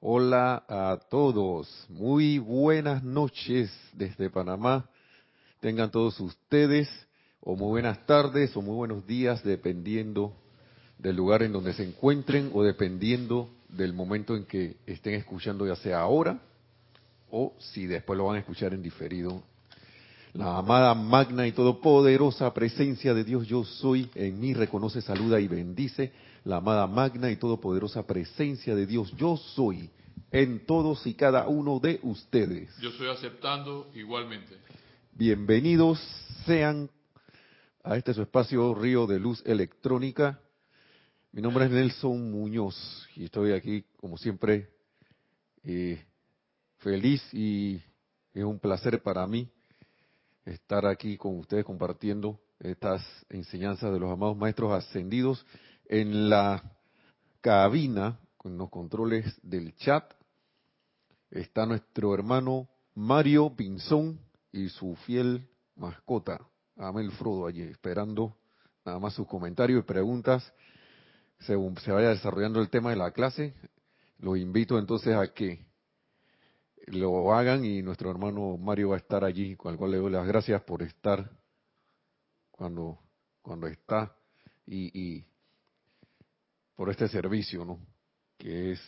Hola a todos, muy buenas noches desde Panamá. Tengan todos ustedes, o muy buenas tardes, o muy buenos días, dependiendo del lugar en donde se encuentren, o dependiendo del momento en que estén escuchando, ya sea ahora, o si después lo van a escuchar en diferido. La amada, magna y todopoderosa presencia de Dios yo soy en mí reconoce, saluda y bendice la amada magna y todopoderosa presencia de Dios yo soy en todos y cada uno de ustedes. Yo estoy aceptando igualmente. Bienvenidos sean a este su espacio Río de Luz Electrónica. Mi nombre es Nelson Muñoz y estoy aquí, como siempre, eh, feliz y es un placer para mí estar aquí con ustedes compartiendo estas enseñanzas de los amados maestros ascendidos en la cabina, con los controles del chat, está nuestro hermano Mario Pinzón y su fiel mascota, Amel Frodo, allí esperando nada más sus comentarios y preguntas según se vaya desarrollando el tema de la clase. Los invito entonces a que lo hagan y nuestro hermano Mario va a estar allí, con el cual le doy las gracias por estar cuando, cuando está y, y por este servicio, ¿no? Que es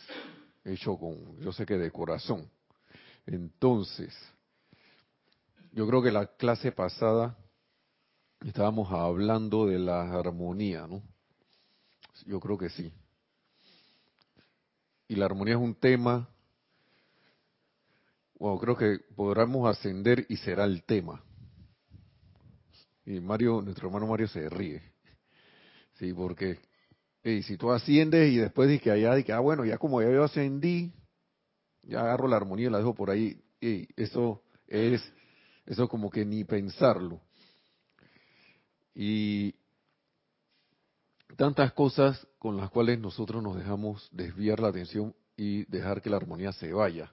hecho con, yo sé que de corazón. Entonces, yo creo que la clase pasada estábamos hablando de la armonía, ¿no? Yo creo que sí. Y la armonía es un tema, bueno, creo que podremos ascender y será el tema. Y Mario, nuestro hermano Mario se ríe. Sí, porque y si tú asciendes y después dices que allá, que, ah, bueno, ya como ya yo ascendí, ya agarro la armonía y la dejo por ahí. Y eso es, eso como que ni pensarlo. Y tantas cosas con las cuales nosotros nos dejamos desviar la atención y dejar que la armonía se vaya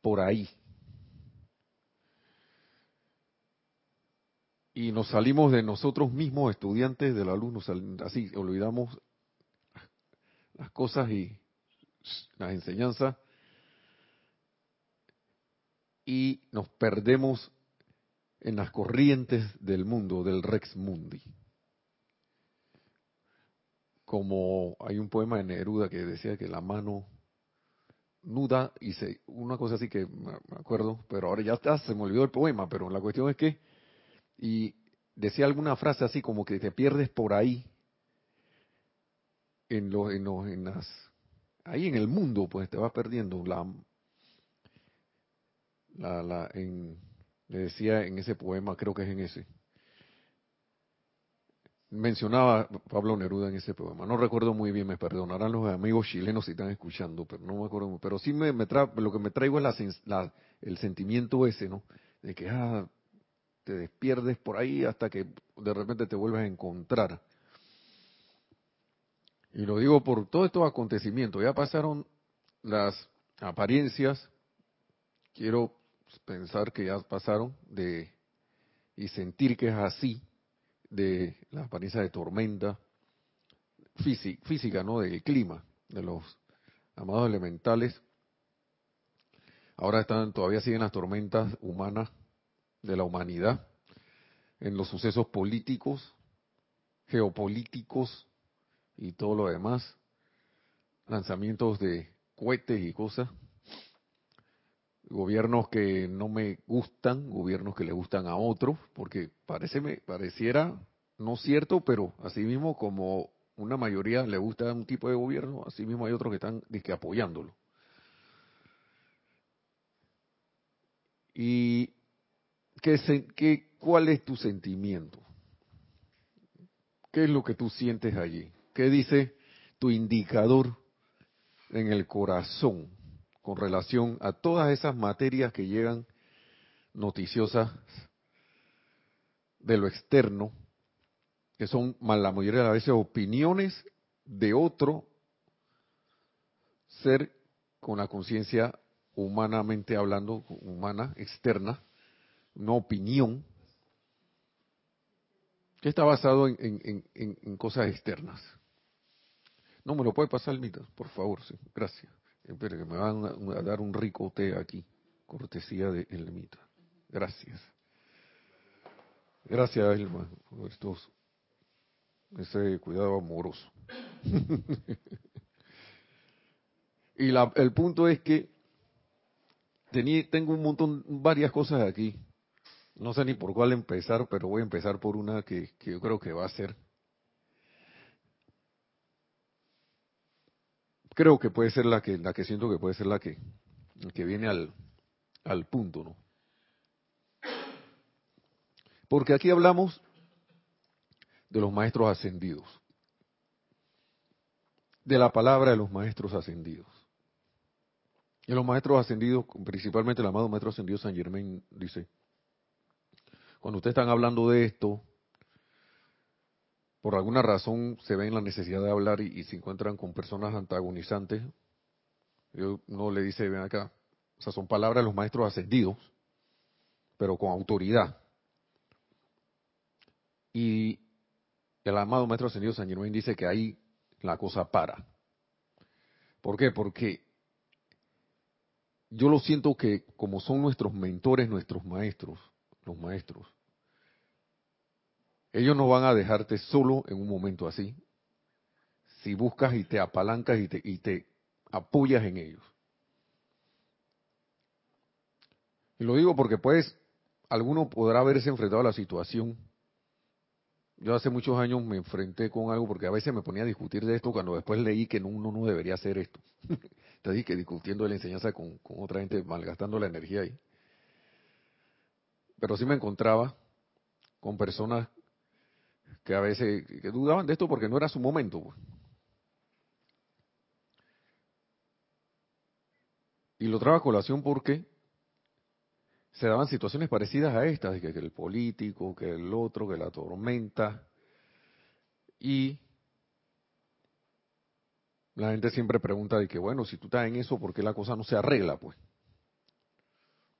por ahí. Y nos salimos de nosotros mismos, estudiantes de la luz, nos así olvidamos las cosas y las enseñanzas y nos perdemos en las corrientes del mundo, del Rex Mundi. Como hay un poema de Neruda que decía que la mano nuda, y se, una cosa así que me acuerdo, pero ahora ya está, se me olvidó el poema, pero la cuestión es que y decía alguna frase así como que te pierdes por ahí en los en los en las ahí en el mundo pues te vas perdiendo. La la la en le decía en ese poema creo que es en ese. Mencionaba Pablo Neruda en ese poema. No recuerdo muy bien me perdonarán los amigos chilenos si están escuchando pero no me acuerdo. Pero sí me, me lo que me traigo es la, el sentimiento ese no de que ah te despierdes por ahí hasta que de repente te vuelves a encontrar. Y lo digo por todos estos acontecimientos. Ya pasaron las apariencias, quiero pensar que ya pasaron de y sentir que es así, de la apariencia de tormenta física, física ¿no? Del clima, de los amados elementales. Ahora están, todavía siguen las tormentas humanas de la humanidad, en los sucesos políticos, geopolíticos y todo lo demás, lanzamientos de cohetes y cosas, gobiernos que no me gustan, gobiernos que le gustan a otros, porque parece me pareciera no cierto, pero así mismo como una mayoría le gusta un tipo de gobierno, así mismo hay otros que están que apoyándolo. Y ¿Qué, cuál es tu sentimiento? ¿Qué es lo que tú sientes allí? ¿Qué dice tu indicador en el corazón con relación a todas esas materias que llegan noticiosas de lo externo, que son la mayoría de las veces opiniones de otro ser con la conciencia humanamente hablando, humana, externa, una opinión que está basado en, cosas externas. No me lo puede pasar, Mita, por favor, sí, gracias. Espera, que me van a, dar un rico té aquí, cortesía de Elmita. Gracias. Gracias, Elma, por estos, ese cuidado amoroso. y la, el punto es que tengo un montón, varias cosas aquí. No sé ni por cuál empezar, pero voy a empezar por una que, que yo creo que va a ser. Creo que puede ser la que, la que siento que puede ser la que, que viene al, al punto, ¿no? Porque aquí hablamos de los maestros ascendidos, de la palabra de los maestros ascendidos. Y los maestros ascendidos, principalmente el amado maestro ascendido San Germain, dice, cuando ustedes están hablando de esto, por alguna razón se ven la necesidad de hablar y, se encuentran con personas antagonizantes, uno le dice, ven acá, o sea, son palabras de los maestros ascendidos, pero con autoridad. Y el amado maestro ascendido San Germain dice que ahí la cosa para. ¿Por qué? Porque yo lo siento que como son nuestros mentores, nuestros maestros, los maestros, ellos no van a dejarte solo en un momento así. Si buscas y te apalancas y te, y te apoyas en ellos. Y lo digo porque pues alguno podrá haberse enfrentado a la situación. Yo hace muchos años me enfrenté con algo porque a veces me ponía a discutir de esto cuando después leí que uno no debería hacer esto. Entonces que discutiendo la enseñanza con, otra gente, malgastando la energía ahí. Pero sí me encontraba con personas que a veces que dudaban de esto porque no era su momento. Pues. Y lo trajo a colación porque se daban situaciones parecidas a estas, que, que el político, que el otro, que la tormenta. Y la gente siempre pregunta de que, bueno, si tú estás en eso, ¿por qué la cosa no se arregla, pues?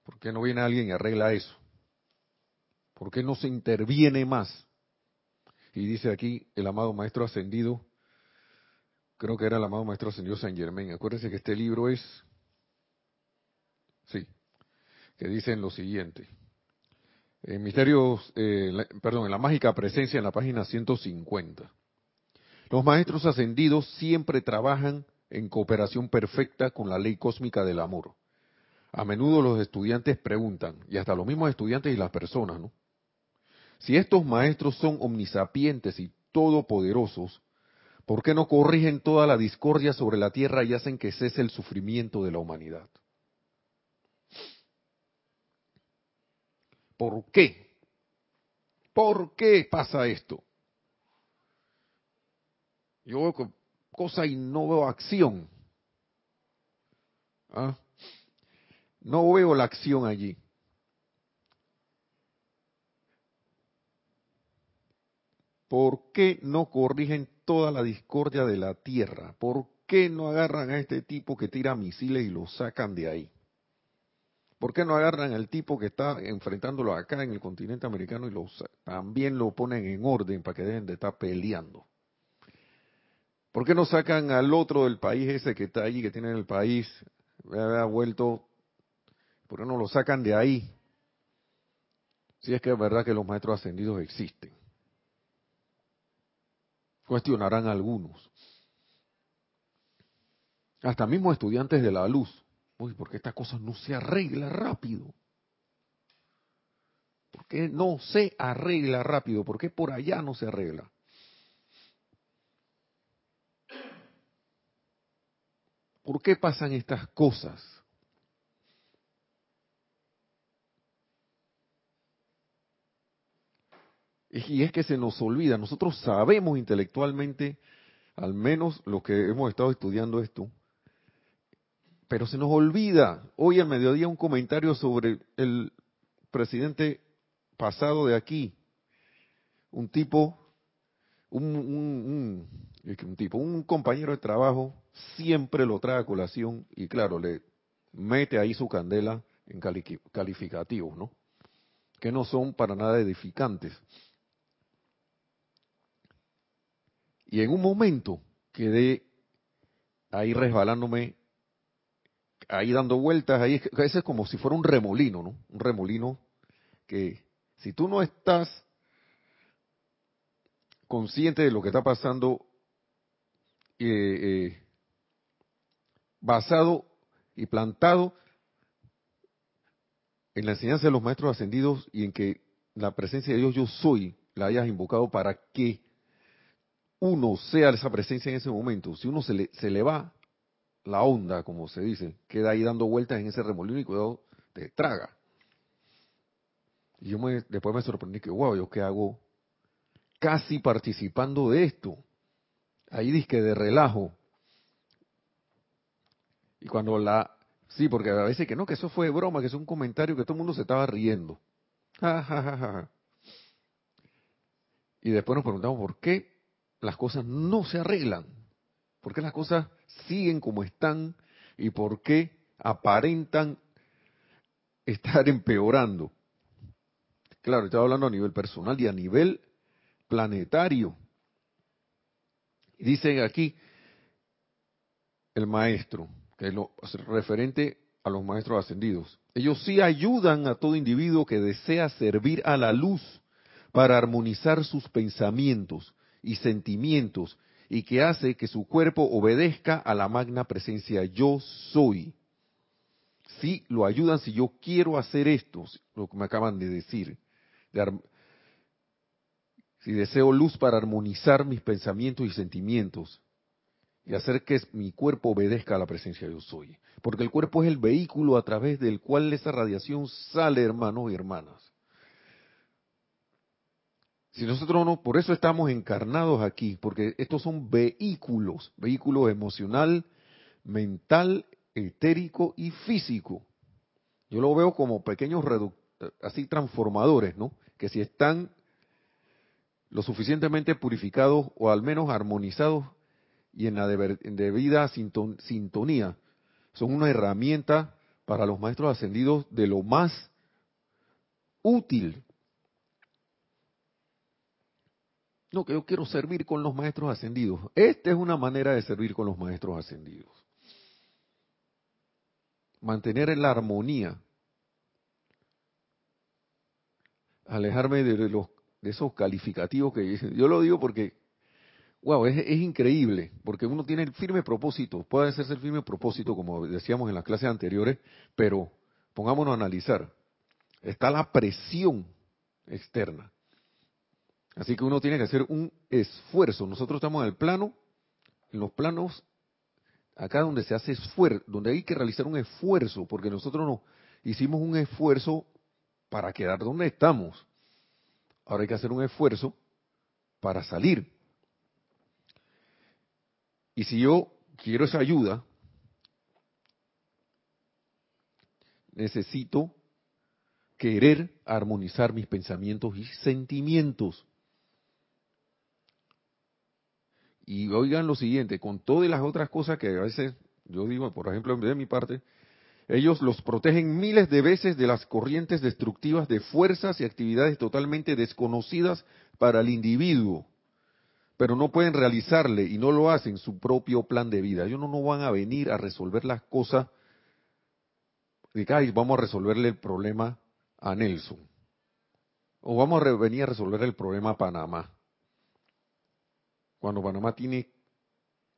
¿Por qué no viene alguien y arregla eso? ¿Por qué no se interviene más? Y dice aquí el amado maestro ascendido, creo que era el amado maestro ascendido San Germain. Acuérdense que este libro es, sí, que dicen lo siguiente. En Misterios, eh, perdón, en la mágica presencia en la página 150. Los maestros ascendidos siempre trabajan en cooperación perfecta con la ley cósmica del amor. A menudo los estudiantes preguntan, y hasta los mismos estudiantes y las personas, ¿no? Si estos maestros son omnisapientes y todopoderosos, ¿por qué no corrigen toda la discordia sobre la tierra y hacen que cese el sufrimiento de la humanidad? ¿Por qué? ¿Por qué pasa esto? Yo veo cosa y no veo acción. ¿Ah? No veo la acción allí. ¿Por qué no corrigen toda la discordia de la tierra? ¿Por qué no agarran a este tipo que tira misiles y lo sacan de ahí? ¿Por qué no agarran al tipo que está enfrentándolo acá en el continente americano y lo, también lo ponen en orden para que dejen de estar peleando? ¿Por qué no sacan al otro del país ese que está allí, que tiene en el país, ha vuelto, ¿por qué no lo sacan de ahí? Si es que es verdad que los maestros ascendidos existen. Cuestionarán algunos. Hasta mismo estudiantes de la luz. Uy, ¿por qué esta cosa no se arregla rápido? ¿Por qué no se arregla rápido? ¿Por qué por allá no se arregla? ¿Por qué pasan estas cosas? Y es que se nos olvida, nosotros sabemos intelectualmente, al menos los que hemos estado estudiando esto, pero se nos olvida. Hoy al mediodía un comentario sobre el presidente pasado de aquí, un tipo, un, un, un tipo, un compañero de trabajo siempre lo trae a colación y claro, le mete ahí su candela en calificativos, ¿no? Que no son para nada edificantes. Y en un momento quedé ahí resbalándome ahí dando vueltas, ahí ese es como si fuera un remolino, ¿no? Un remolino que si tú no estás consciente de lo que está pasando, eh, eh, basado y plantado en la enseñanza de los maestros ascendidos y en que la presencia de Dios yo soy la hayas invocado para que uno sea esa presencia en ese momento. Si uno se le, se le va la onda, como se dice, queda ahí dando vueltas en ese remolino y cuidado, te traga. Y yo me, después me sorprendí que, wow, ¿yo qué hago? Casi participando de esto. Ahí disque de relajo. Y cuando la... Sí, porque a veces que no, que eso fue broma, que es un comentario que todo el mundo se estaba riendo. y después nos preguntamos por qué las cosas no se arreglan. ¿Por qué las cosas siguen como están? ¿Y por qué aparentan estar empeorando? Claro, estoy hablando a nivel personal y a nivel planetario. Dice aquí el maestro, que es lo referente a los maestros ascendidos. Ellos sí ayudan a todo individuo que desea servir a la luz para armonizar sus pensamientos y sentimientos y que hace que su cuerpo obedezca a la magna presencia yo soy. Sí, lo ayudan si yo quiero hacer esto, lo que me acaban de decir si deseo luz para armonizar mis pensamientos y sentimientos y hacer que mi cuerpo obedezca a la presencia yo soy. Porque el cuerpo es el vehículo a través del cual esa radiación sale, hermanos y hermanas. Si nosotros no, por eso estamos encarnados aquí, porque estos son vehículos, vehículos emocional, mental, etérico y físico. Yo lo veo como pequeños así transformadores, ¿no? que si están lo suficientemente purificados o al menos armonizados y en la debida sintonía, son una herramienta para los maestros ascendidos de lo más útil. No, que yo quiero servir con los maestros ascendidos. Esta es una manera de servir con los maestros ascendidos. Mantener en la armonía. Alejarme de los de esos calificativos que yo lo digo porque wow es, increíble porque uno tiene el firme propósito puede ser el firme propósito como decíamos en las clases anteriores pero pongámonos a analizar. Está la presión externa así que uno tiene que hacer un esfuerzo nosotros estamos en el plano en los planos acá donde se hace esfuerzo donde hay que realizar un esfuerzo porque nosotros no hicimos un esfuerzo para quedar donde estamos. Ahora hay que hacer un esfuerzo para salir. Y si yo quiero esa ayuda, necesito querer armonizar mis pensamientos y sentimientos. Y oigan lo siguiente, con todas las otras cosas que a veces yo digo, por ejemplo, de mi parte, ellos los protegen miles de veces de las corrientes destructivas de fuerzas y actividades totalmente desconocidas para el individuo, pero no pueden realizarle y no lo hacen su propio plan de vida. Ellos no, van a venir a resolver las cosas de que vamos a resolverle el problema a Nelson. O vamos a venir a resolver el problema a Panamá. Cuando Panamá tiene,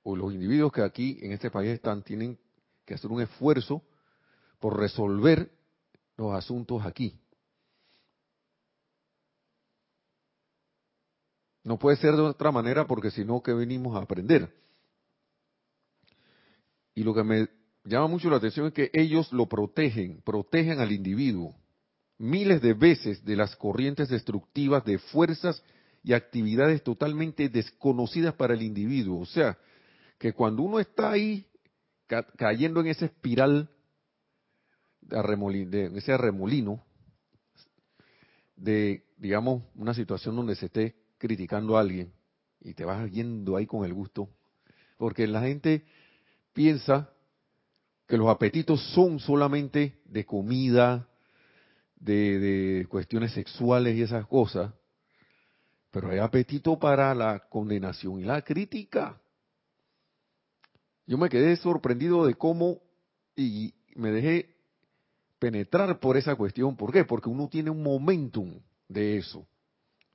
o los individuos que aquí en este país están, tienen que hacer un esfuerzo por resolver los asuntos aquí. No puede ser de otra manera porque si no, ¿qué venimos a aprender? Y lo que me llama mucho la atención es que ellos lo protegen, protegen al individuo miles de veces de las corrientes destructivas de fuerzas y actividades totalmente desconocidas para el individuo. O sea, que cuando uno está ahí cayendo en esa espiral de ese remolino de, digamos, una situación donde se esté criticando a alguien y te vas yendo ahí con el gusto, porque la gente piensa que los apetitos son solamente de comida, de, de cuestiones sexuales y esas cosas, pero hay apetito para la condenación y la crítica. Yo me quedé sorprendido de cómo, y me dejé penetrar por esa cuestión. ¿Por qué? Porque uno tiene un momentum de eso,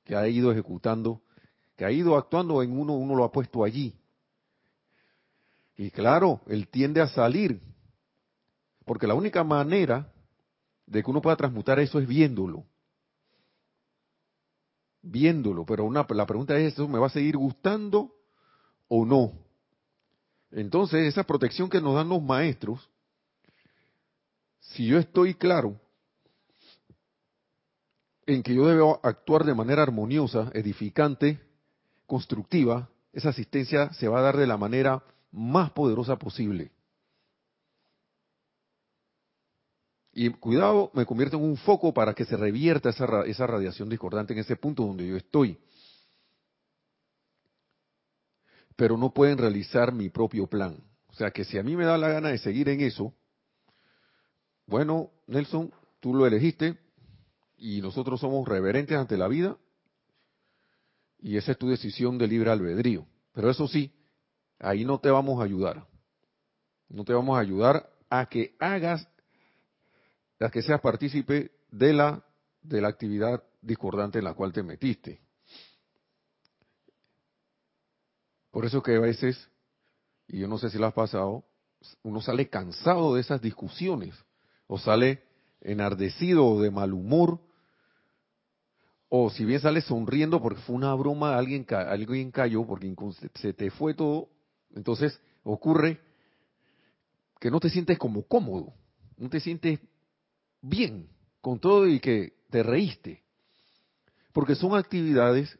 que ha ido ejecutando, que ha ido actuando en uno, uno lo ha puesto allí. Y claro, él tiende a salir, porque la única manera de que uno pueda transmutar eso es viéndolo. Viéndolo, pero una, la pregunta es, ¿eso me va a seguir gustando o no? Entonces, esa protección que nos dan los maestros, si yo estoy claro en que yo debo actuar de manera armoniosa, edificante, constructiva, esa asistencia se va a dar de la manera más poderosa posible. Y cuidado, me convierto en un foco para que se revierta esa, esa radiación discordante en ese punto donde yo estoy. Pero no pueden realizar mi propio plan. O sea que si a mí me da la gana de seguir en eso, bueno, Nelson, tú lo elegiste y nosotros somos reverentes ante la vida y esa es tu decisión de libre albedrío. Pero eso sí, ahí no te vamos a ayudar. No te vamos a ayudar a que hagas las que seas partícipe de la, de la actividad discordante en la cual te metiste. Por eso que a veces, y yo no sé si lo has pasado, uno sale cansado de esas discusiones, o sale enardecido o de mal humor, o si bien sale sonriendo porque fue una broma, alguien, alguien cayó, porque se te fue todo, entonces ocurre que no te sientes como cómodo, no te sientes bien con todo y que te reíste. Porque son actividades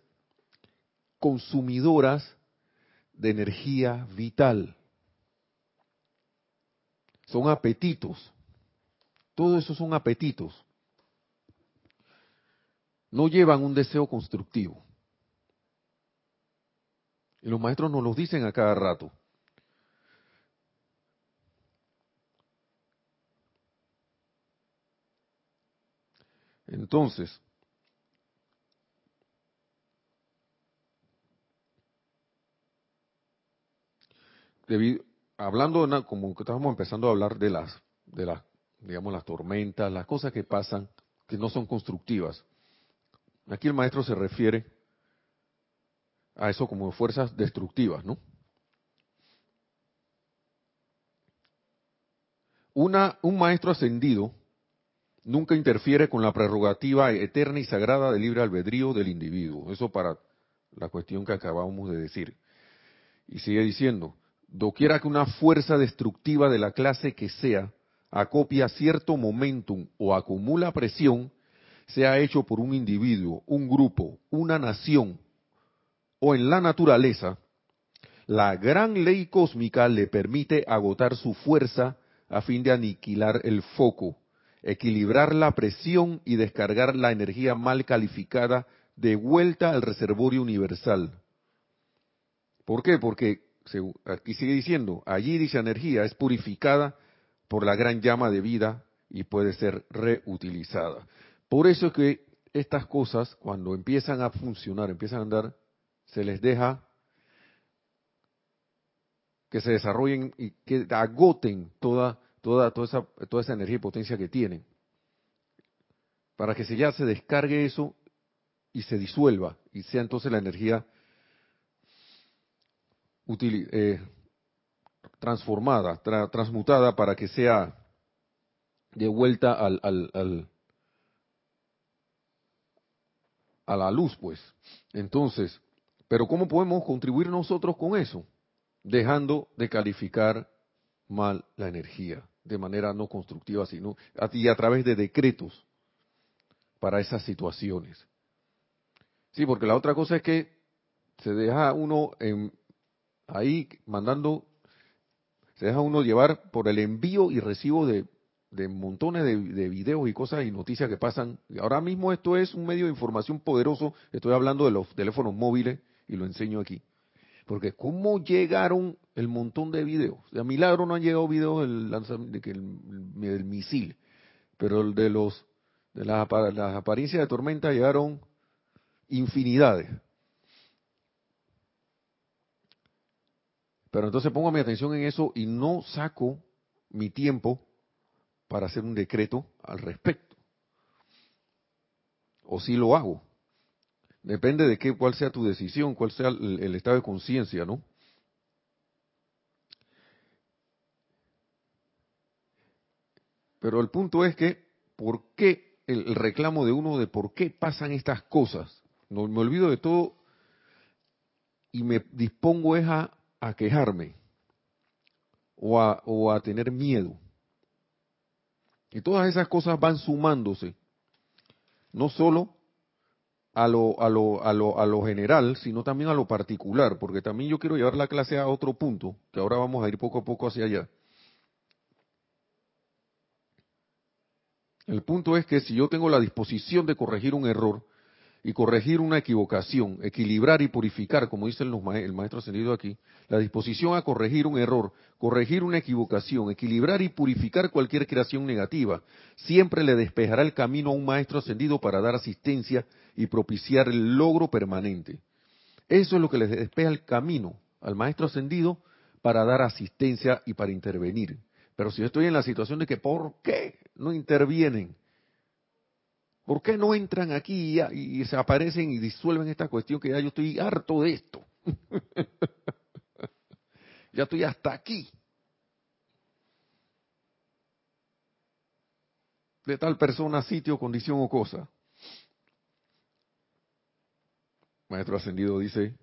consumidoras de energía vital. Son apetitos. Todo eso son apetitos. No llevan un deseo constructivo. Y los maestros nos lo dicen a cada rato. Entonces, hablando como que estábamos empezando a hablar de las, de las, digamos, las tormentas, las cosas que pasan que no son constructivas. Aquí el maestro se refiere a eso como fuerzas destructivas, ¿no? Un maestro ascendido nunca interfiere con la prerrogativa eterna y sagrada del libre albedrío del individuo. Eso para la cuestión que acabamos de decir. Y sigue diciendo, doquiera que una fuerza destructiva de la clase que sea acopia cierto momentum o acumula presión, sea hecho por un individuo, un grupo, una nación o en la naturaleza, la gran ley cósmica le permite agotar su fuerza a fin de aniquilar el foco equilibrar la presión y descargar la energía mal calificada de vuelta al reservorio universal. ¿Por qué? Porque aquí sigue diciendo, allí dicha energía es purificada por la gran llama de vida y puede ser reutilizada. Por eso es que estas cosas, cuando empiezan a funcionar, empiezan a andar, se les deja que se desarrollen y que agoten toda toda, toda, esa, toda esa energía y potencia que tienen, para que se ya se descargue eso y se disuelva y sea entonces la energía eh, transformada, transmutada para que sea de vuelta al, al, al, a la luz, pues. Entonces, pero ¿cómo podemos contribuir nosotros con eso? Dejando de calificar mal la energía de manera no constructiva, sino y a través de decretos para esas situaciones. Sí, porque la otra cosa es que se deja uno en, ahí mandando, se deja uno llevar por el envío y recibo de, de montones de, de, videos y cosas y noticias que pasan. Ahora mismo esto es un medio de información poderoso, estoy hablando de los teléfonos móviles y lo enseño aquí. Porque ¿cómo llegaron el montón de videos? A milagro no han llegado videos del lanzamiento del, misil, pero el de los de las, las apariencias de tormenta llegaron infinidades. Pero entonces pongo mi atención en eso y no saco mi tiempo para hacer un decreto al respecto. O si lo hago. Depende de qué, cuál sea tu decisión, cuál sea el, estado de conciencia, ¿no? Pero el punto es que, ¿por qué el, reclamo de uno de por qué pasan estas cosas? No me olvido de todo y me dispongo es a, quejarme o a, o a tener miedo. Y todas esas cosas van sumándose, no solo a lo, a lo, a lo, a lo general, sino también a lo particular, porque también yo quiero llevar la clase a otro punto, que ahora vamos a ir poco a poco hacia allá. El punto es que si yo tengo la disposición de corregir un error, y corregir una equivocación, equilibrar y purificar, como dice el, maestro ascendido aquí, la disposición a corregir un error, corregir una equivocación, equilibrar y purificar cualquier creación negativa, siempre le despejará el camino a un maestro ascendido para dar asistencia y propiciar el logro permanente. Eso es lo que le despeja el camino al maestro ascendido para dar asistencia y para intervenir. Pero si yo estoy en la situación de que ¿por qué no intervienen? ¿Por qué no entran aquí y, se aparecen y disuelven esta cuestión que ya yo estoy harto de esto? ya estoy hasta aquí. De tal persona, sitio, condición o cosa. Maestro Ascendido dice,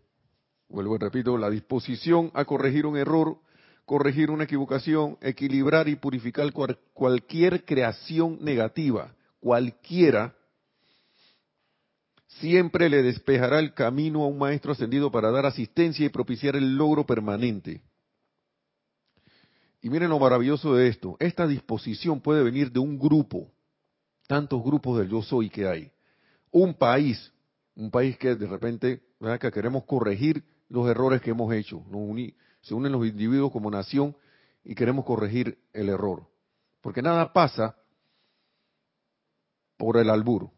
vuelvo y repito, la disposición a corregir un error, corregir una equivocación, equilibrar y purificar cualquier creación negativa, cualquiera, siempre le despejará el camino a un maestro ascendido para dar asistencia y propiciar el logro permanente. Y miren lo maravilloso de esto, esta disposición puede venir de un grupo, tantos grupos del yo soy que hay, un país, un país que de repente ¿verdad? que queremos corregir los errores que hemos hecho, se unen los individuos como nación y queremos corregir el error, porque nada pasa por el albur,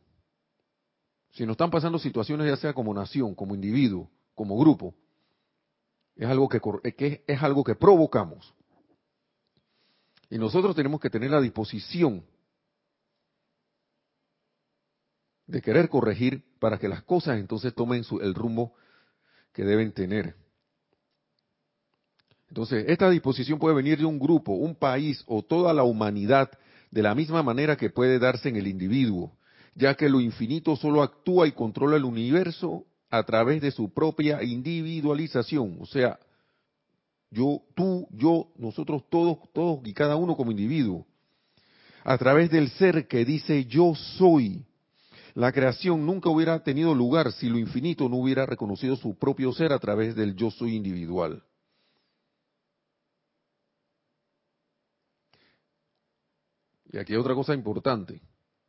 si nos están pasando situaciones ya sea como nación, como individuo, como grupo, es algo que, que es algo que provocamos. Y nosotros tenemos que tener la disposición de querer corregir para que las cosas entonces tomen el rumbo que deben tener. Entonces, esta disposición puede venir de un grupo, un país o toda la humanidad de la misma manera que puede darse en el individuo ya que lo infinito solo actúa y controla el universo a través de su propia individualización, o sea, yo, tú, yo, nosotros todos, todos y cada uno como individuo, a través del ser que dice yo soy. La creación nunca hubiera tenido lugar si lo infinito no hubiera reconocido su propio ser a través del yo soy individual. Y aquí hay otra cosa importante.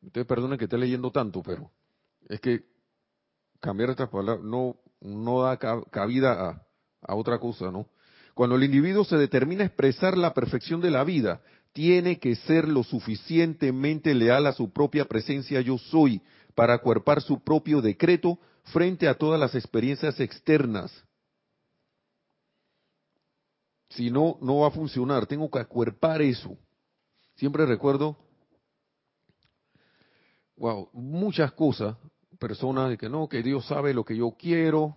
Ustedes perdonen que esté leyendo tanto, pero es que cambiar estas palabras no, no da cabida a, a otra cosa, ¿no? Cuando el individuo se determina a expresar la perfección de la vida, tiene que ser lo suficientemente leal a su propia presencia yo soy para acuerpar su propio decreto frente a todas las experiencias externas. Si no, no va a funcionar. Tengo que acuerpar eso. Siempre recuerdo wow, muchas cosas, personas de que no, que Dios sabe lo que yo quiero.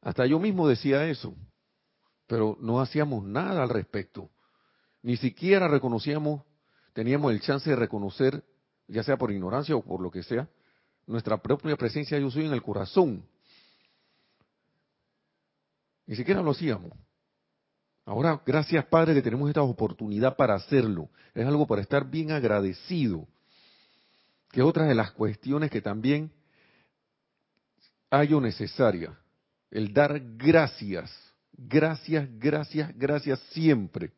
Hasta yo mismo decía eso, pero no hacíamos nada al respecto. Ni siquiera reconocíamos, teníamos el chance de reconocer, ya sea por ignorancia o por lo que sea, nuestra propia presencia yo soy en el corazón. Ni siquiera lo hacíamos. Ahora, gracias Padre que tenemos esta oportunidad para hacerlo. Es algo para estar bien agradecido que otra de las cuestiones que también hallo necesaria, el dar gracias, gracias, gracias, gracias siempre,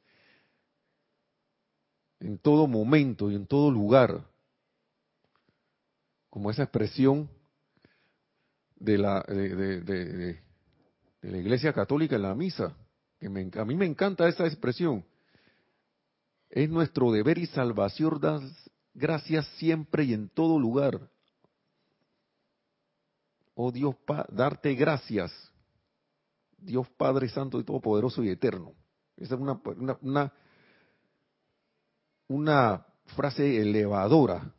en todo momento y en todo lugar, como esa expresión de la, de, la Iglesia Católica en la misa, que a mí me encanta esa expresión. Es nuestro deber y salvación gracias siempre y en todo lugar. Oh Dios, darte gracias, Dios Padre Santo y Todopoderoso y Eterno. Esa es una, una, una frase elevadora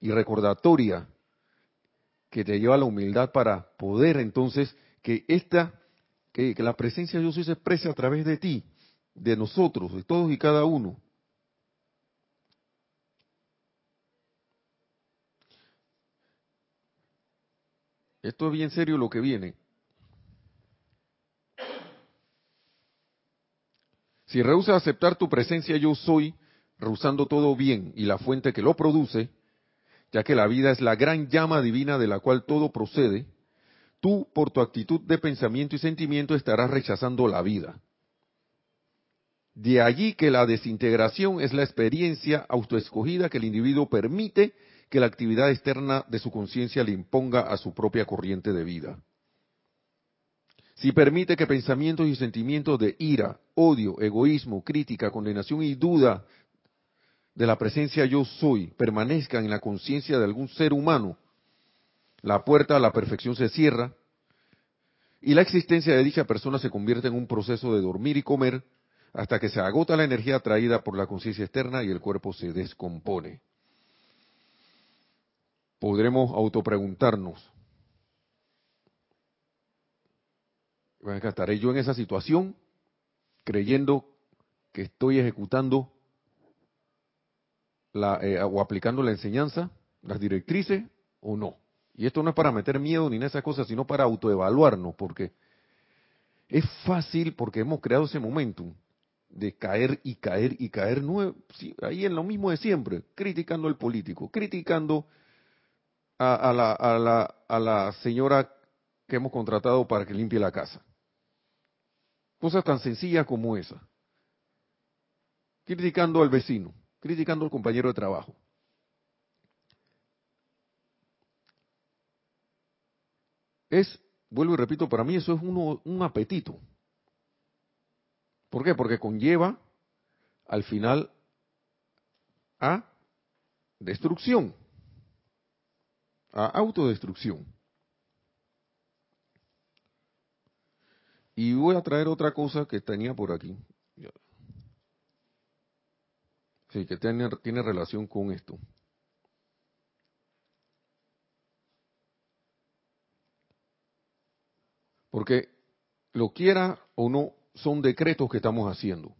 y recordatoria que te lleva a la humildad para poder entonces que esta, que, la presencia de Dios se exprese a través de ti, de nosotros, de todos y cada uno. Esto es bien serio lo que viene. Si rehusas aceptar tu presencia yo soy, rehusando todo bien y la fuente que lo produce, ya que la vida es la gran llama divina de la cual todo procede, tú por tu actitud de pensamiento y sentimiento estarás rechazando la vida. De allí que la desintegración es la experiencia autoescogida que el individuo permite que la actividad externa de su conciencia le imponga a su propia corriente de vida. Si permite que pensamientos y sentimientos de ira, odio, egoísmo, crítica, condenación y duda de la presencia yo soy permanezcan en la conciencia de algún ser humano, la puerta a la perfección se cierra y la existencia de dicha persona se convierte en un proceso de dormir y comer hasta que se agota la energía atraída por la conciencia externa y el cuerpo se descompone. Podremos autopreguntarnos, ¿estaré yo en esa situación creyendo que estoy ejecutando la, eh, o aplicando la enseñanza, las directrices o no? Y esto no es para meter miedo ni en esas cosas, sino para autoevaluarnos, porque es fácil, porque hemos creado ese momentum de caer y caer y caer ahí en lo mismo de siempre, criticando al político, criticando a, la, a, la, a la señora que hemos contratado para que limpie la casa. Cosas tan sencillas como esa. Criticando al vecino, criticando al compañero de trabajo. Es, vuelvo y repito, para mí eso es uno, un apetito. ¿Por qué? Porque conlleva al final a destrucción, a autodestrucción. Y voy a traer otra cosa que tenía por aquí. Sí, que tiene, tiene relación con esto. Porque lo quiera o no, son decretos que estamos haciendo.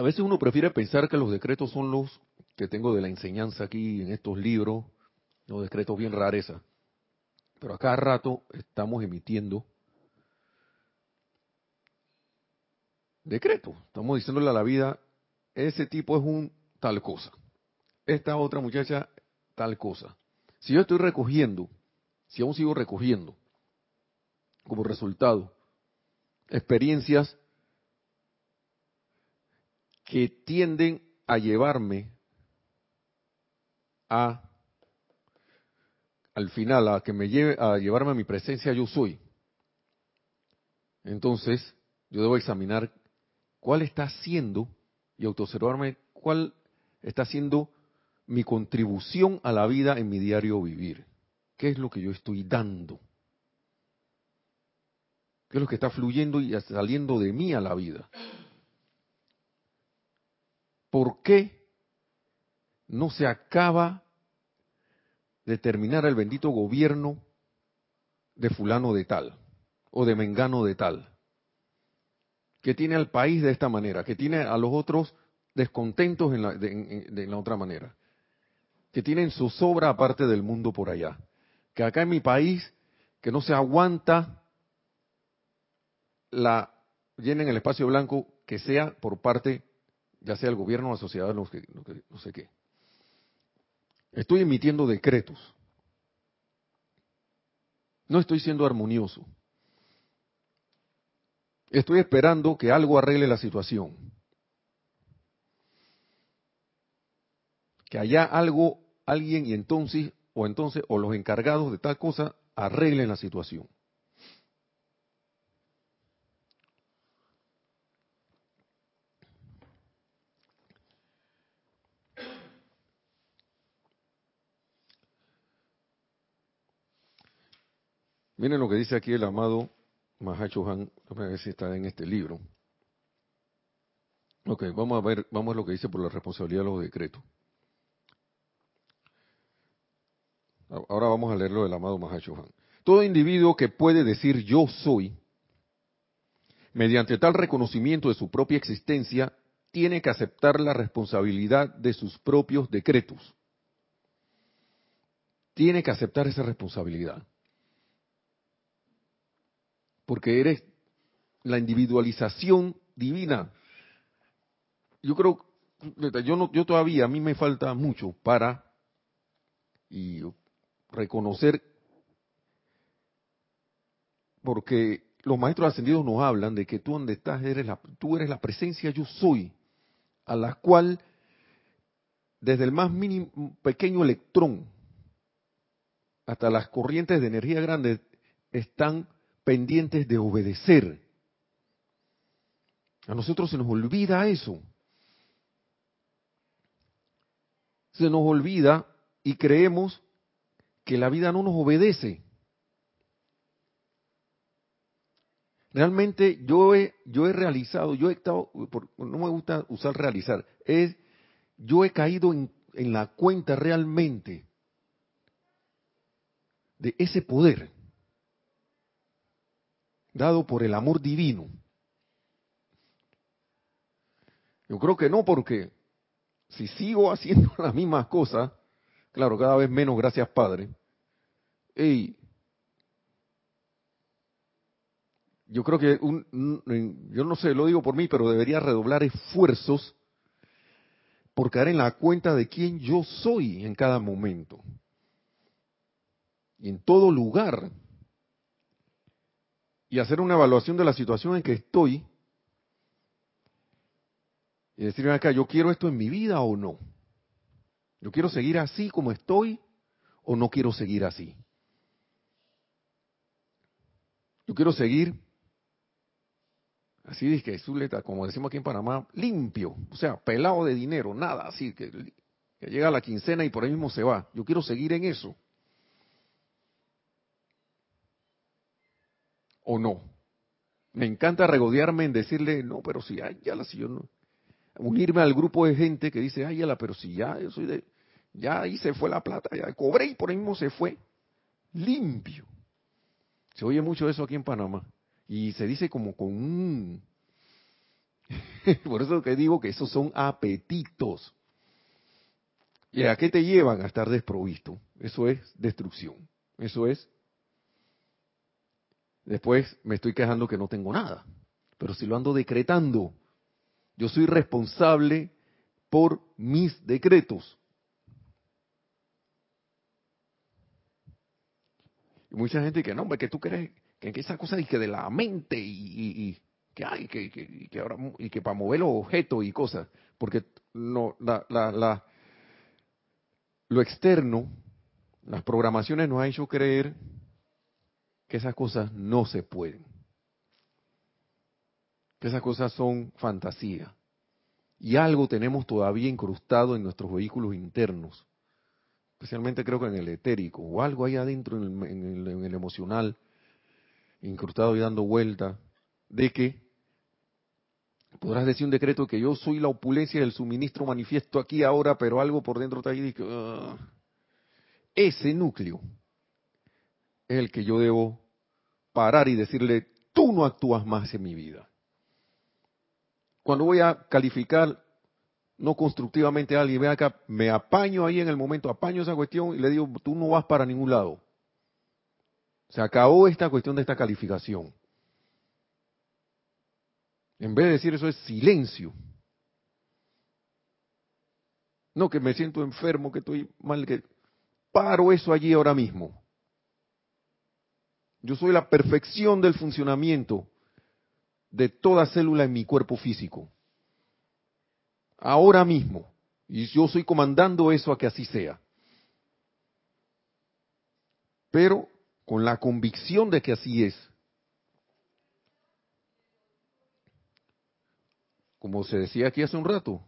A veces uno prefiere pensar que los decretos son los que tengo de la enseñanza aquí en estos libros, los decretos bien rareza. Pero a cada rato estamos emitiendo decretos. Estamos diciéndole a la vida, ese tipo es un tal cosa. Esta otra muchacha, tal cosa. Si yo estoy recogiendo, si aún sigo recogiendo como resultado experiencias que tienden a llevarme a al final a que me lleve a llevarme a mi presencia yo soy. Entonces, yo debo examinar cuál está siendo y autoobservarme cuál está siendo mi contribución a la vida en mi diario vivir. ¿Qué es lo que yo estoy dando? ¿Qué es lo que está fluyendo y saliendo de mí a la vida? ¿Por qué no se acaba de terminar el bendito gobierno de fulano de tal o de mengano de tal? Que tiene al país de esta manera, que tiene a los otros descontentos en la, de, la otra manera, que tienen su sobra aparte del mundo por allá que acá en mi país, que no se aguanta la llenen el espacio blanco que sea por parte, ya sea el gobierno la sociedad, no sé qué. Estoy emitiendo decretos. No estoy siendo armonioso. Estoy esperando que algo arregle la situación. Que haya algo, alguien y entonces o entonces o los encargados de tal cosa arreglen la situación. Miren lo que dice aquí el amado Mahacho Han, a ver si está en este libro. Ok, vamos a ver, vamos a lo que dice por la responsabilidad de los decretos. Ahora vamos a leer lo del amado Mahashohan. Todo individuo que puede decir yo soy, mediante tal reconocimiento de su propia existencia, tiene que aceptar la responsabilidad de sus propios decretos. Tiene que aceptar esa responsabilidad. Porque eres la individualización divina. Yo creo, yo, no, yo todavía, a mí me falta mucho para y reconocer, porque los maestros ascendidos nos hablan de que tú donde estás eres la, tú eres la presencia yo soy, a la cual desde el más mínimo pequeño electrón hasta las corrientes de energía grandes están pendientes de obedecer. A nosotros se nos olvida eso. Se nos olvida y creemos que la vida no nos obedece. Realmente yo he, yo he realizado, yo he estado, no me gusta usar realizar, es, yo he caído en, en la cuenta realmente de ese poder dado por el amor divino. Yo creo que no, porque si sigo haciendo las mismas cosas, claro, cada vez menos, gracias Padre, y yo creo que, un, yo no sé, lo digo por mí, pero debería redoblar esfuerzos por caer en la cuenta de quién yo soy en cada momento. Y en todo lugar. Y hacer una evaluación de la situación en que estoy. Y decirme acá, ¿yo quiero esto en mi vida o no? ¿Yo quiero seguir así como estoy o no quiero seguir así? Yo quiero seguir así dice que Zuleta, como decimos aquí en Panamá, limpio, o sea, pelado de dinero, nada así, que, que llega la quincena y por ahí mismo se va. Yo quiero seguir en eso. ¿O no? Me encanta regodearme en decirle, no, pero si, ay, ya la, si yo no. Unirme al grupo de gente que dice, ay, ya la, pero si ya, yo soy de, ya ahí se fue la plata, ya cobré y por ahí mismo se fue. Limpio. Se oye mucho eso aquí en Panamá. Y se dice como con un... Por eso que digo que esos son apetitos. ¿Y a qué te llevan a estar desprovisto? Eso es destrucción. Eso es... Después me estoy quejando que no tengo nada. Pero si lo ando decretando, yo soy responsable por mis decretos. Y mucha gente que no, hombre, que tú crees que, esa cosa y que de la mente y, que hay que, que, ahora y que para mover los objetos y cosas, porque no la lo externo, las programaciones nos han hecho creer que esas cosas no se pueden, que esas cosas son fantasía. Y algo tenemos todavía incrustado en nuestros vehículos internos, especialmente creo que en el etérico, o algo ahí adentro en el, en el emocional, incrustado y dando vuelta, de que podrás decir un decreto que yo soy la opulencia del suministro manifiesto aquí ahora, pero algo por dentro está ahí ah". ese núcleo es el que yo debo parar y decirle, tú no actúas más en mi vida. Cuando voy a calificar no constructivamente a alguien, ve acá, me apaño ahí en el momento, apaño esa cuestión y le digo, tú no vas para ningún lado. Se acabó esta cuestión de esta calificación. En vez de decir eso es silencio. No, que me siento enfermo, que estoy mal, que paro eso allí ahora mismo. Yo soy la perfección del funcionamiento de toda célula en mi cuerpo físico. Ahora mismo. Y yo estoy comandando eso a que así sea. Pero con la convicción de que así es. Como se decía aquí hace un rato.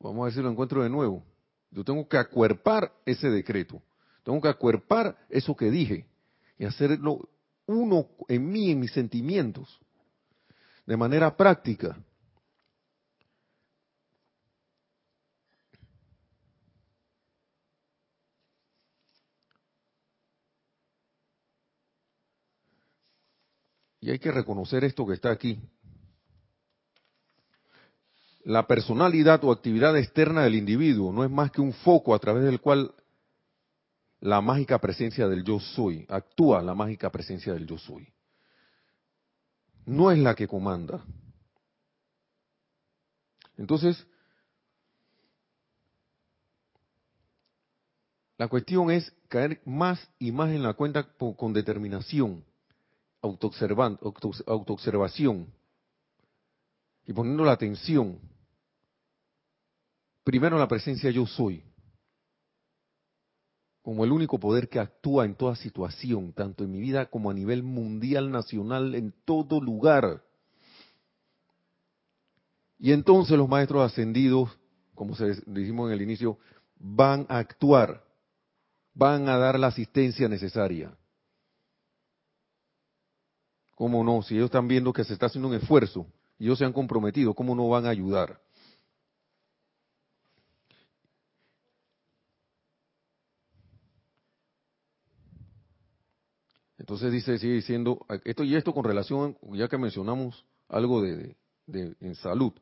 Vamos a ver si lo encuentro de nuevo. Yo tengo que acuerpar ese decreto. Tengo que acuerpar eso que dije y hacerlo uno en mí, en mis sentimientos, de manera práctica. Y hay que reconocer esto que está aquí. La personalidad o actividad externa del individuo no es más que un foco a través del cual la mágica presencia del yo soy, actúa la mágica presencia del yo soy. No es la que comanda. Entonces, la cuestión es caer más y más en la cuenta con determinación autoobservación y poniendo la atención primero la presencia yo soy, como el único poder que actúa en toda situación, tanto en mi vida como a nivel mundial, nacional, en todo lugar. Y entonces los maestros ascendidos, como se dijimos en el inicio, van a actuar, van a dar la asistencia necesaria. ¿Cómo no? Si ellos están viendo que se está haciendo un esfuerzo y ellos se han comprometido, ¿cómo no van a ayudar? Entonces dice, sigue diciendo, esto y esto con relación, ya que mencionamos algo de, de en salud.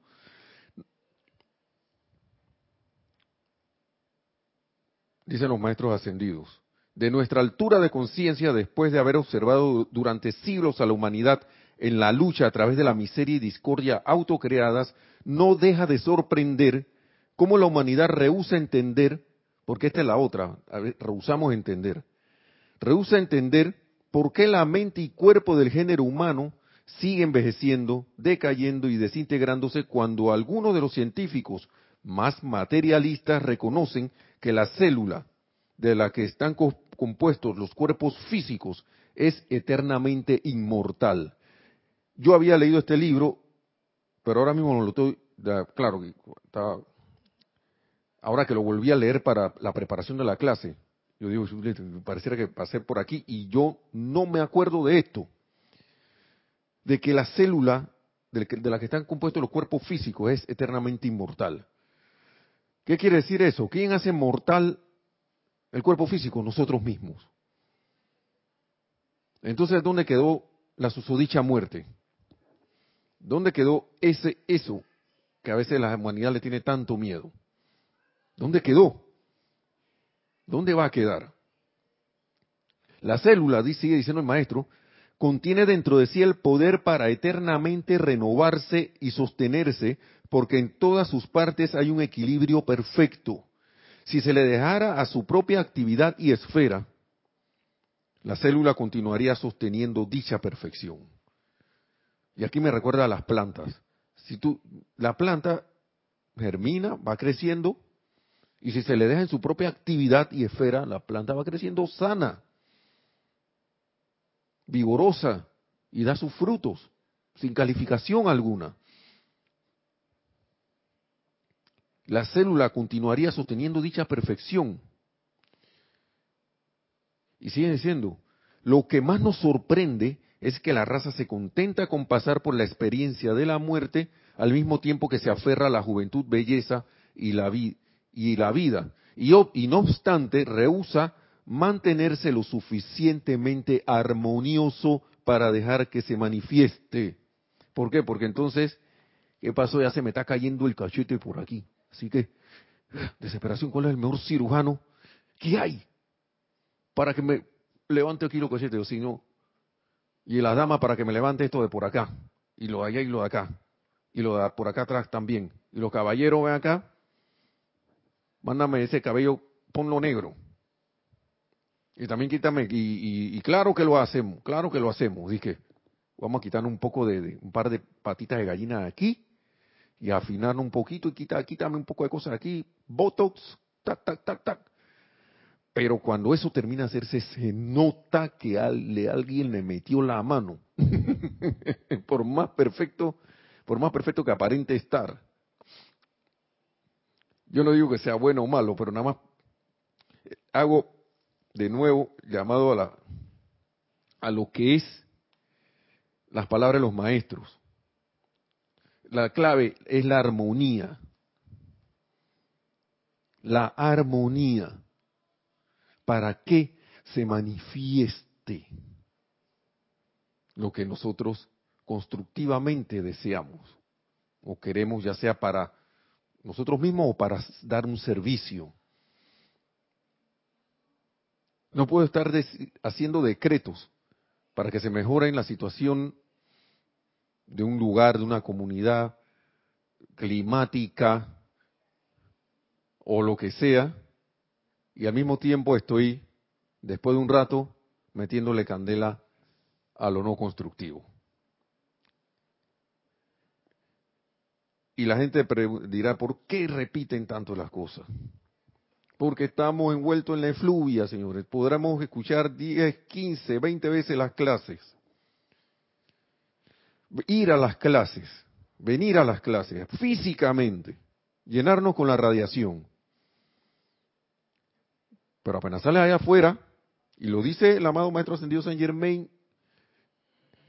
Dicen los maestros ascendidos de nuestra altura de conciencia después de haber observado durante siglos a la humanidad en la lucha a través de la miseria y discordia autocreadas, no deja de sorprender cómo la humanidad rehúsa entender, porque esta es la otra, rehusamos entender, rehúsa entender por qué la mente y cuerpo del género humano sigue envejeciendo, decayendo y desintegrándose cuando algunos de los científicos más materialistas reconocen que la célula, de la que están compuestos los cuerpos físicos es eternamente inmortal. Yo había leído este libro, pero ahora mismo no lo estoy, claro, ahora que lo volví a leer para la preparación de la clase, yo digo, pareciera que pasé por aquí y yo no me acuerdo de esto, de que la célula de la que están compuestos los cuerpos físicos es eternamente inmortal. ¿Qué quiere decir eso? ¿Quién hace mortal el cuerpo físico, nosotros mismos. Entonces, ¿dónde quedó la susodicha muerte? ¿Dónde quedó ese eso que a veces la humanidad le tiene tanto miedo? ¿Dónde quedó? ¿Dónde va a quedar? La célula, sigue diciendo el maestro, contiene dentro de sí el poder para eternamente renovarse y sostenerse, porque en todas sus partes hay un equilibrio perfecto. Si se le dejara a su propia actividad y esfera, la célula continuaría sosteniendo dicha perfección. Y aquí me recuerda a las plantas. Si tú, la planta germina, va creciendo, y si se le deja en su propia actividad y esfera, la planta va creciendo sana, vigorosa, y da sus frutos, sin calificación alguna. la célula continuaría sosteniendo dicha perfección. Y sigue diciendo, lo que más nos sorprende es que la raza se contenta con pasar por la experiencia de la muerte al mismo tiempo que se aferra a la juventud, belleza y la, y la vida. Y, no obstante, rehúsa mantenerse lo suficientemente armonioso para dejar que se manifieste. ¿Por qué? Porque entonces, ¿qué pasó? Ya se me está cayendo el cachete por aquí. Así que, desesperación, ¿cuál es el mejor cirujano que hay para que me levante aquí lo que o si no, y la dama para que me levante esto de por acá, y lo de allá y lo de acá, y lo de por acá atrás también, y los caballeros ven acá, mándame ese cabello, ponlo negro, y también quítame, y, claro que lo hacemos, claro que lo hacemos, dije, vamos a quitar un poco de, un par de patitas de gallina aquí, y afinar un poquito y quita, quítame un poco de cosas aquí, botox, tac, tac, tac, tac. Pero cuando eso termina de hacerse, se nota que alguien le metió la mano. por más perfecto, por más perfecto que aparente estar. Yo no digo que sea bueno o malo, pero nada más hago de nuevo llamado a la, a lo que es las palabras de los maestros. La clave es la armonía. La armonía. Para que se manifieste lo que nosotros constructivamente deseamos o queremos, ya sea para nosotros mismos o para dar un servicio. No puedo estar haciendo decretos para que se mejore la situación de un lugar, de una comunidad climática o lo que sea, y al mismo tiempo estoy, después de un rato, metiéndole candela a lo no constructivo. Y la gente dirá, ¿por qué repiten tanto las cosas? Porque estamos envueltos en la efluvia, señores. Podremos escuchar 10, 15, 20 veces las clases. Ir a las clases, venir a las clases, físicamente, llenarnos con la radiación. Pero apenas sale allá afuera, y lo dice el amado Maestro Ascendido San Germain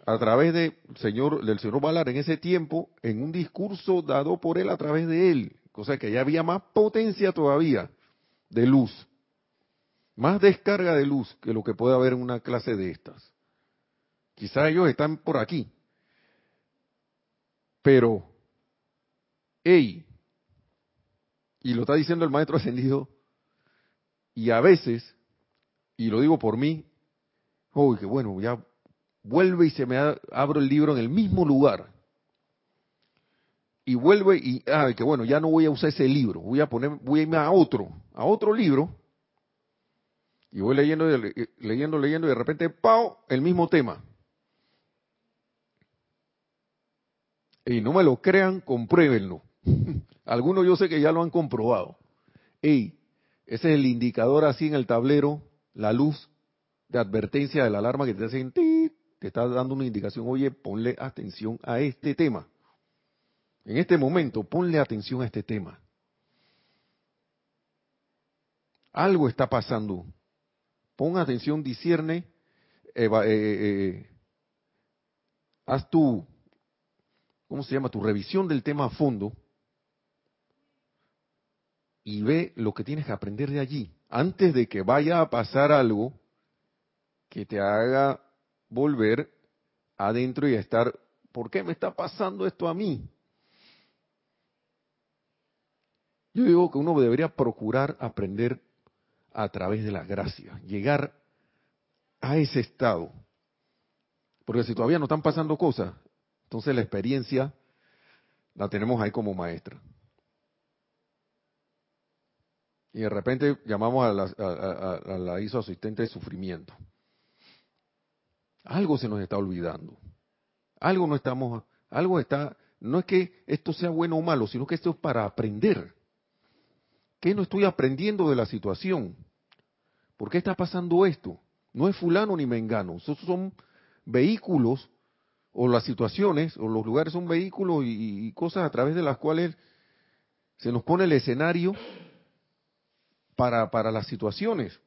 a través de señor, del señor Valar en ese tiempo, en un discurso dado por él a través de él, cosa que ya había más potencia todavía de luz, más descarga de luz que lo que puede haber en una clase de estas. Quizás ellos están por aquí, pero, hey, y lo está diciendo el maestro ascendido, y a veces, y lo digo por mí, oh, que bueno, ya vuelve y se me abro el libro en el mismo lugar. Y vuelve y, ah, que bueno, ya no voy a usar ese libro, voy a poner, voy a irme a otro, a otro libro. Y voy leyendo, leyendo, leyendo, y de repente, ¡pau! El mismo tema. Y no me lo crean, compruébenlo. Algunos yo sé que ya lo han comprobado. Ey, ese es el indicador así en el tablero, la luz de advertencia de la alarma que te hacen te está dando una indicación, oye, ponle atención a este tema. En este momento, ponle atención a este tema. Algo está pasando. Pon atención, discierne, eh, eh, eh, haz tu, ¿cómo se llama? Tu revisión del tema a fondo y ve lo que tienes que aprender de allí. Antes de que vaya a pasar algo que te haga volver adentro y estar, ¿por qué me está pasando esto a mí? Yo digo que uno debería procurar aprender a través de la gracia, llegar a ese estado. Porque si todavía no están pasando cosas, entonces la experiencia la tenemos ahí como maestra. Y de repente llamamos a la, a, la ISO asistente de sufrimiento. Algo se nos está olvidando. Algo no estamos, algo está, no es que esto sea bueno o malo, sino que esto es para aprender. ¿Qué no estoy aprendiendo de la situación? ¿Por qué está pasando esto? No es fulano ni mengano, esos son vehículos o las situaciones o los lugares son vehículos y, y cosas a través de las cuales se nos pone el escenario para, para las situaciones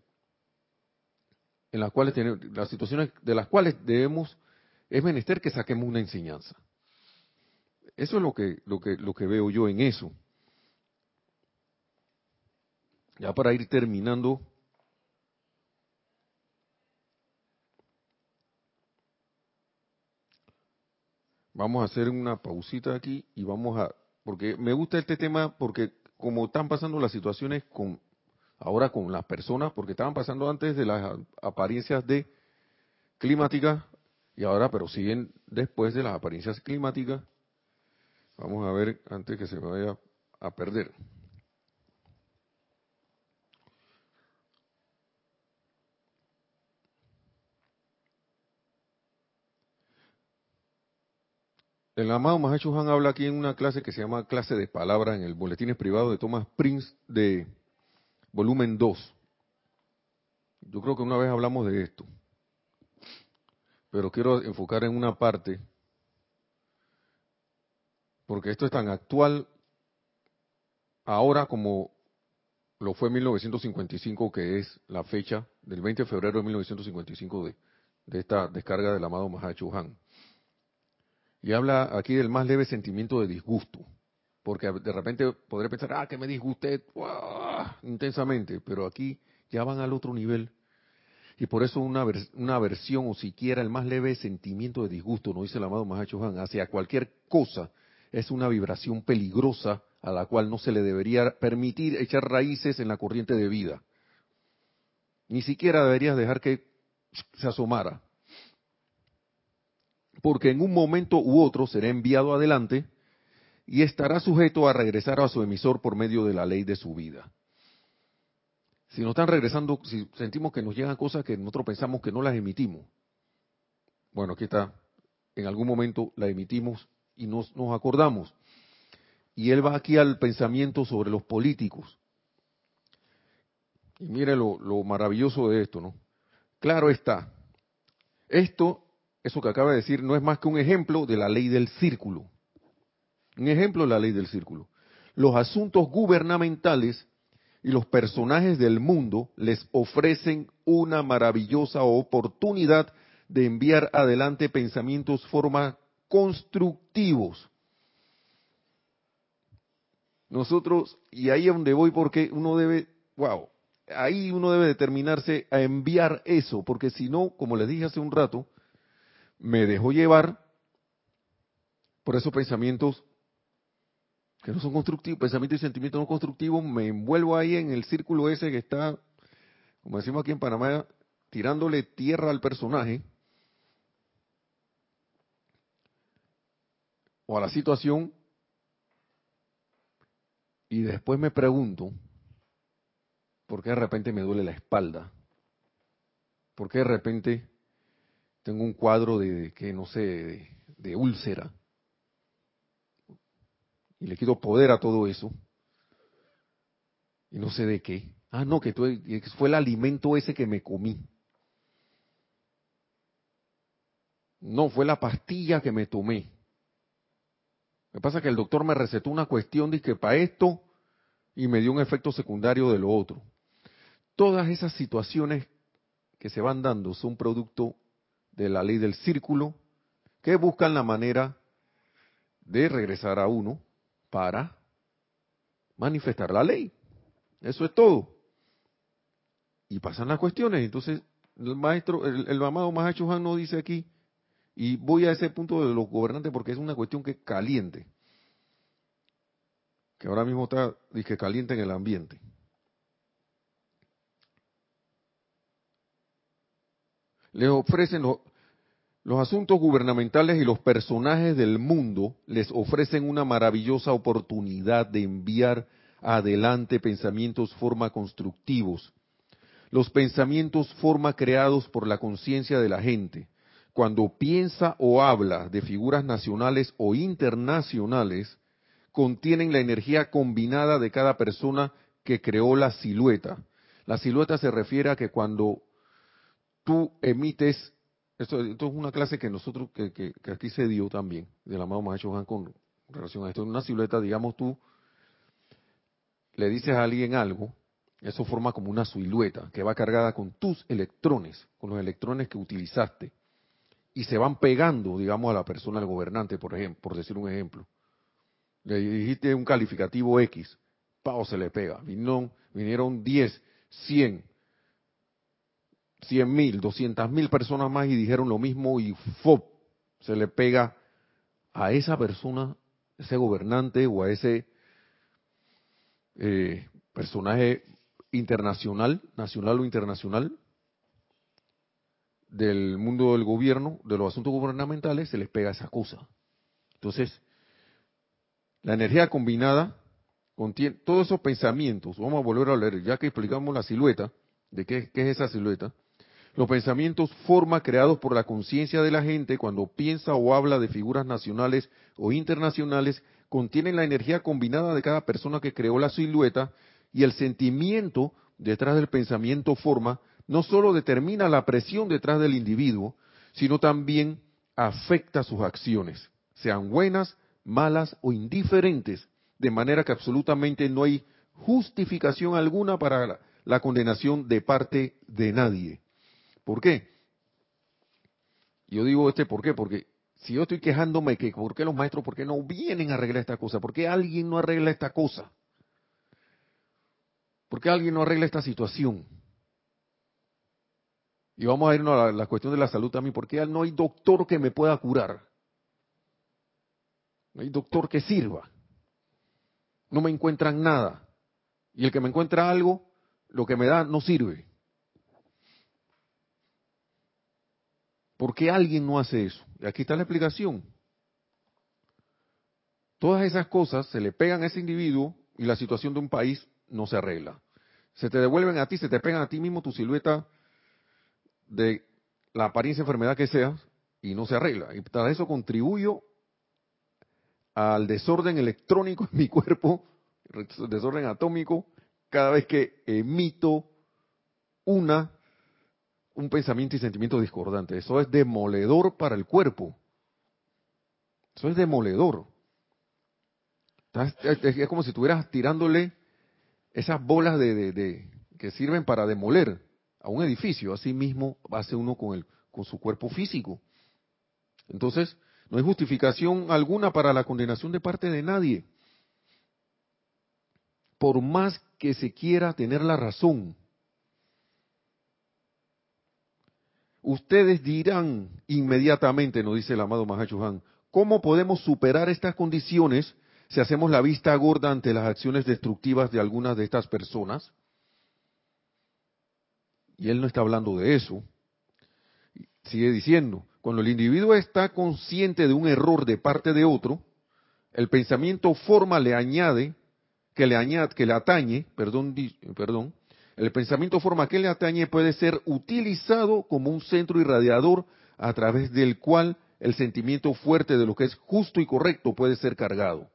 en las cuales tenemos, las situaciones de las cuales debemos, es menester que saquemos una enseñanza. Eso es lo que, lo que, lo que veo yo en eso. Ya para ir terminando, vamos a hacer una pausita aquí y vamos a, porque me gusta este tema porque como están pasando las situaciones con ahora con las personas, porque estaban pasando antes de las apariencias de climáticas y ahora, pero siguen después de las apariencias climáticas. Vamos a ver antes que se vaya a perder. El amado Mahacho Han habla aquí en una clase que se llama clase de palabras en el boletín privado de Thomas Prince de volumen 2. Yo creo que una vez hablamos de esto, pero quiero enfocar en una parte, porque esto es tan actual ahora como lo fue en 1955, que es la fecha del 20 de febrero de 1955 de, de esta descarga del amado Mahacho Han. Y habla aquí del más leve sentimiento de disgusto. Porque de repente podré pensar, ah, que me disgusté intensamente, pero aquí ya van al otro nivel. Y por eso una, una aversión o siquiera el más leve sentimiento de disgusto, nos dice el amado Mahacho Han, hacia cualquier cosa, es una vibración peligrosa a la cual no se le debería permitir echar raíces en la corriente de vida. Ni siquiera deberías dejar que se asomara. Porque en un momento u otro será enviado adelante y estará sujeto a regresar a su emisor por medio de la ley de su vida. Si nos están regresando, si sentimos que nos llegan cosas que nosotros pensamos que no las emitimos, bueno, aquí está, en algún momento la emitimos y nos, nos acordamos. Y él va aquí al pensamiento sobre los políticos. Y mire lo, lo maravilloso de esto, ¿no? Claro está, esto, eso que acaba de decir, no es más que un ejemplo de la ley del círculo. Un ejemplo de la ley del círculo. Los asuntos gubernamentales y los personajes del mundo les ofrecen una maravillosa oportunidad de enviar adelante pensamientos, formas constructivos. Nosotros, y ahí es donde voy porque uno debe, wow, ahí uno debe determinarse a enviar eso, porque si no, como les dije hace un rato, me dejo llevar por esos pensamientos que no son constructivos, pensamientos y sentimientos no constructivos, me envuelvo ahí en el círculo ese que está, como decimos aquí en Panamá, tirándole tierra al personaje o a la situación y después me pregunto, ¿por qué de repente me duele la espalda? ¿Por qué de repente tengo un cuadro de, que no sé, de úlcera? Y le quito poder a todo eso. Y no sé de qué. Ah, no, que fue el alimento ese que me comí. No, fue la pastilla que me tomé. Me pasa que el doctor me recetó una cuestión que para esto y me dio un efecto secundario de lo otro. Todas esas situaciones que se van dando son producto de la ley del círculo que buscan la manera de regresar a uno para manifestar la ley. Eso es todo. Y pasan las cuestiones. Entonces, el maestro, el, el amado Mahacho Han dice aquí, y voy a ese punto de los gobernantes porque es una cuestión que caliente. Que ahora mismo está, dice, caliente en el ambiente. Le ofrecen los, los asuntos gubernamentales y los personajes del mundo les ofrecen una maravillosa oportunidad de enviar adelante pensamientos forma constructivos. Los pensamientos forma creados por la conciencia de la gente. Cuando piensa o habla de figuras nacionales o internacionales, contienen la energía combinada de cada persona que creó la silueta. La silueta se refiere a que cuando tú emites esto, es una clase que nosotros, que, que, aquí se dio también, del amado Mahacho Han con relación a esto. En una silueta, digamos tú, le dices a alguien algo, eso forma como una silueta que va cargada con tus electrones, con los electrones que utilizaste, y se van pegando, digamos, a la persona, al gobernante, por ejemplo, por decir un ejemplo. Le dijiste un calificativo X, pao se le pega. Vinieron, vinieron 10, 100, 100 mil, 200 mil personas más y dijeron lo mismo y ¡fop! se le pega a esa persona, ese gobernante o a ese eh, personaje internacional, nacional o internacional, del mundo del gobierno, de los asuntos gubernamentales, se les pega esa cosa. Entonces, la energía combinada contiene todos esos pensamientos. Vamos a volver a leer, ya que explicamos la silueta, de qué, qué es esa silueta. Los pensamientos, forma creados por la conciencia de la gente cuando piensa o habla de figuras nacionales o internacionales, contienen la energía combinada de cada persona que creó la silueta y el sentimiento detrás del pensamiento forma no solo determina la presión detrás del individuo, sino también afecta sus acciones, sean buenas, malas o indiferentes, de manera que absolutamente no hay justificación alguna para la condenación de parte de nadie. ¿Por qué? Yo digo este, ¿por qué? Porque si yo estoy quejándome que por qué los maestros, por qué no vienen a arreglar esta cosa, por qué alguien no arregla esta cosa, por qué alguien no arregla esta situación. Y vamos a irnos a la, la cuestión de la salud también, porque no hay doctor que me pueda curar. No hay doctor que sirva. No me encuentran nada. Y el que me encuentra algo, lo que me da no sirve. ¿Por qué alguien no hace eso? Y aquí está la explicación. Todas esas cosas se le pegan a ese individuo y la situación de un país no se arregla. Se te devuelven a ti, se te pegan a ti mismo tu silueta de la apariencia enfermedad que sea y no se arregla. Y para eso contribuyo al desorden electrónico en mi cuerpo, desorden atómico, cada vez que emito una un pensamiento y sentimiento discordante. Eso es demoledor para el cuerpo. Eso es demoledor. Es como si estuvieras tirándole esas bolas de, que sirven para demoler a un edificio. Así mismo hace uno con, el, con su cuerpo físico. Entonces, no hay justificación alguna para la condenación de parte de nadie. Por más que se quiera tener la razón, Ustedes dirán inmediatamente, nos dice el amado Mahachuhan, ¿cómo podemos superar estas condiciones si hacemos la vista gorda ante las acciones destructivas de algunas de estas personas? Y él no está hablando de eso. Sigue diciendo, cuando el individuo está consciente de un error de parte de otro, el pensamiento forma le añade, que le añade, que le atañe, perdón, perdón, el pensamiento forma que le atañe puede ser utilizado como un centro irradiador a través del cual el sentimiento fuerte de lo que es justo y correcto puede ser cargado.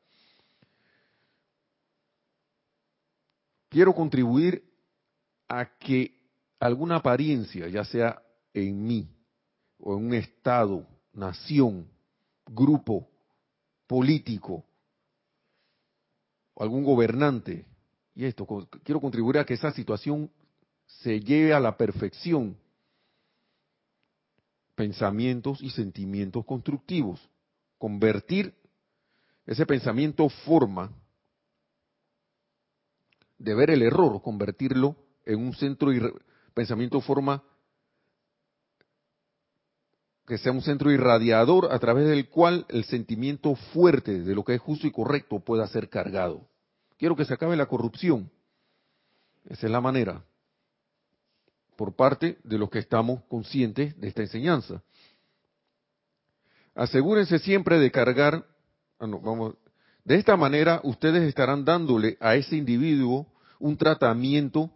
Quiero contribuir a que alguna apariencia, ya sea en mí o en un estado, nación, grupo político, o algún gobernante, y esto, quiero contribuir a que esa situación se lleve a la perfección. Pensamientos y sentimientos constructivos. Convertir ese pensamiento forma de ver el error, convertirlo en un centro y pensamiento forma que sea un centro irradiador a través del cual el sentimiento fuerte de lo que es justo y correcto pueda ser cargado. Quiero que se acabe la corrupción. Esa es la manera. Por parte de los que estamos conscientes de esta enseñanza. Asegúrense siempre de cargar, ah, vamos, de esta manera ustedes estarán dándole a ese individuo un tratamiento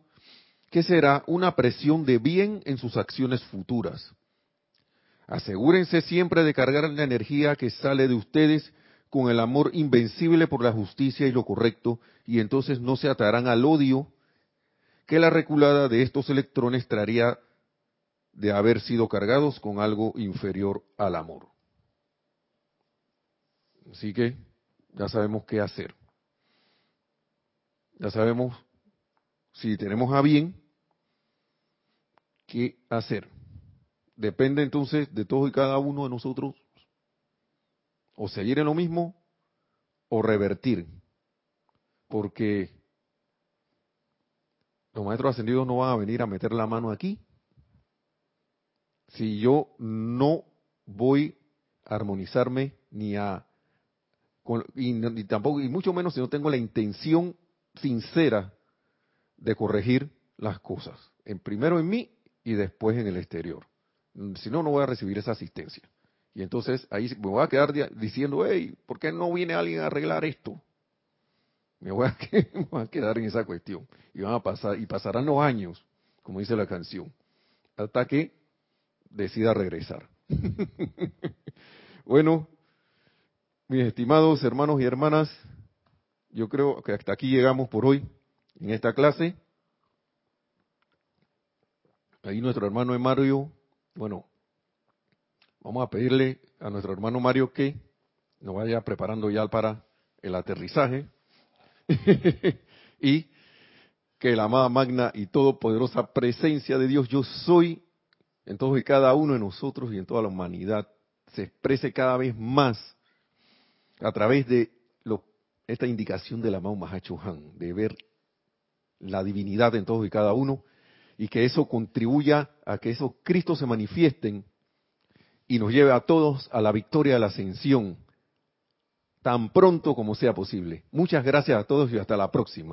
que será una presión de bien en sus acciones futuras. Asegúrense siempre de cargar la energía que sale de ustedes con el amor invencible por la justicia y lo correcto, y entonces no se atarán al odio que la reculada de estos electrones traería de haber sido cargados con algo inferior al amor. Así que ya sabemos qué hacer. Ya sabemos si tenemos a bien qué hacer. Depende entonces de todos y cada uno de nosotros o seguir en lo mismo o revertir. Porque los maestros ascendidos no van a venir a meter la mano aquí. Si yo no voy a armonizarme ni a y, tampoco y mucho menos si no tengo la intención sincera de corregir las cosas, en primero en mí y después en el exterior. Si no, no voy a recibir esa asistencia. Y entonces ahí me voy a quedar diciendo, hey, ¿por qué no viene alguien a arreglar esto? Me voy, a, quedar en esa cuestión. Y van a pasar, y pasarán los años, como dice la canción, hasta que decida regresar. bueno, mis estimados hermanos y hermanas, yo creo que hasta aquí llegamos por hoy en esta clase. Ahí nuestro hermano Mario, bueno, Vamos a pedirle a nuestro hermano Mario que nos vaya preparando ya para el aterrizaje. Y que la amada magna y todopoderosa presencia de Dios yo soy en todos y cada uno de nosotros y en toda la humanidad se exprese cada vez más a través de lo, esta indicación del amado Mahacho Han, de ver la divinidad en todos y cada uno, y que eso contribuya a que esos Cristos se manifiesten y nos lleve a todos a la victoria de la ascensión tan pronto como sea posible. Muchas gracias a todos y hasta la próxima.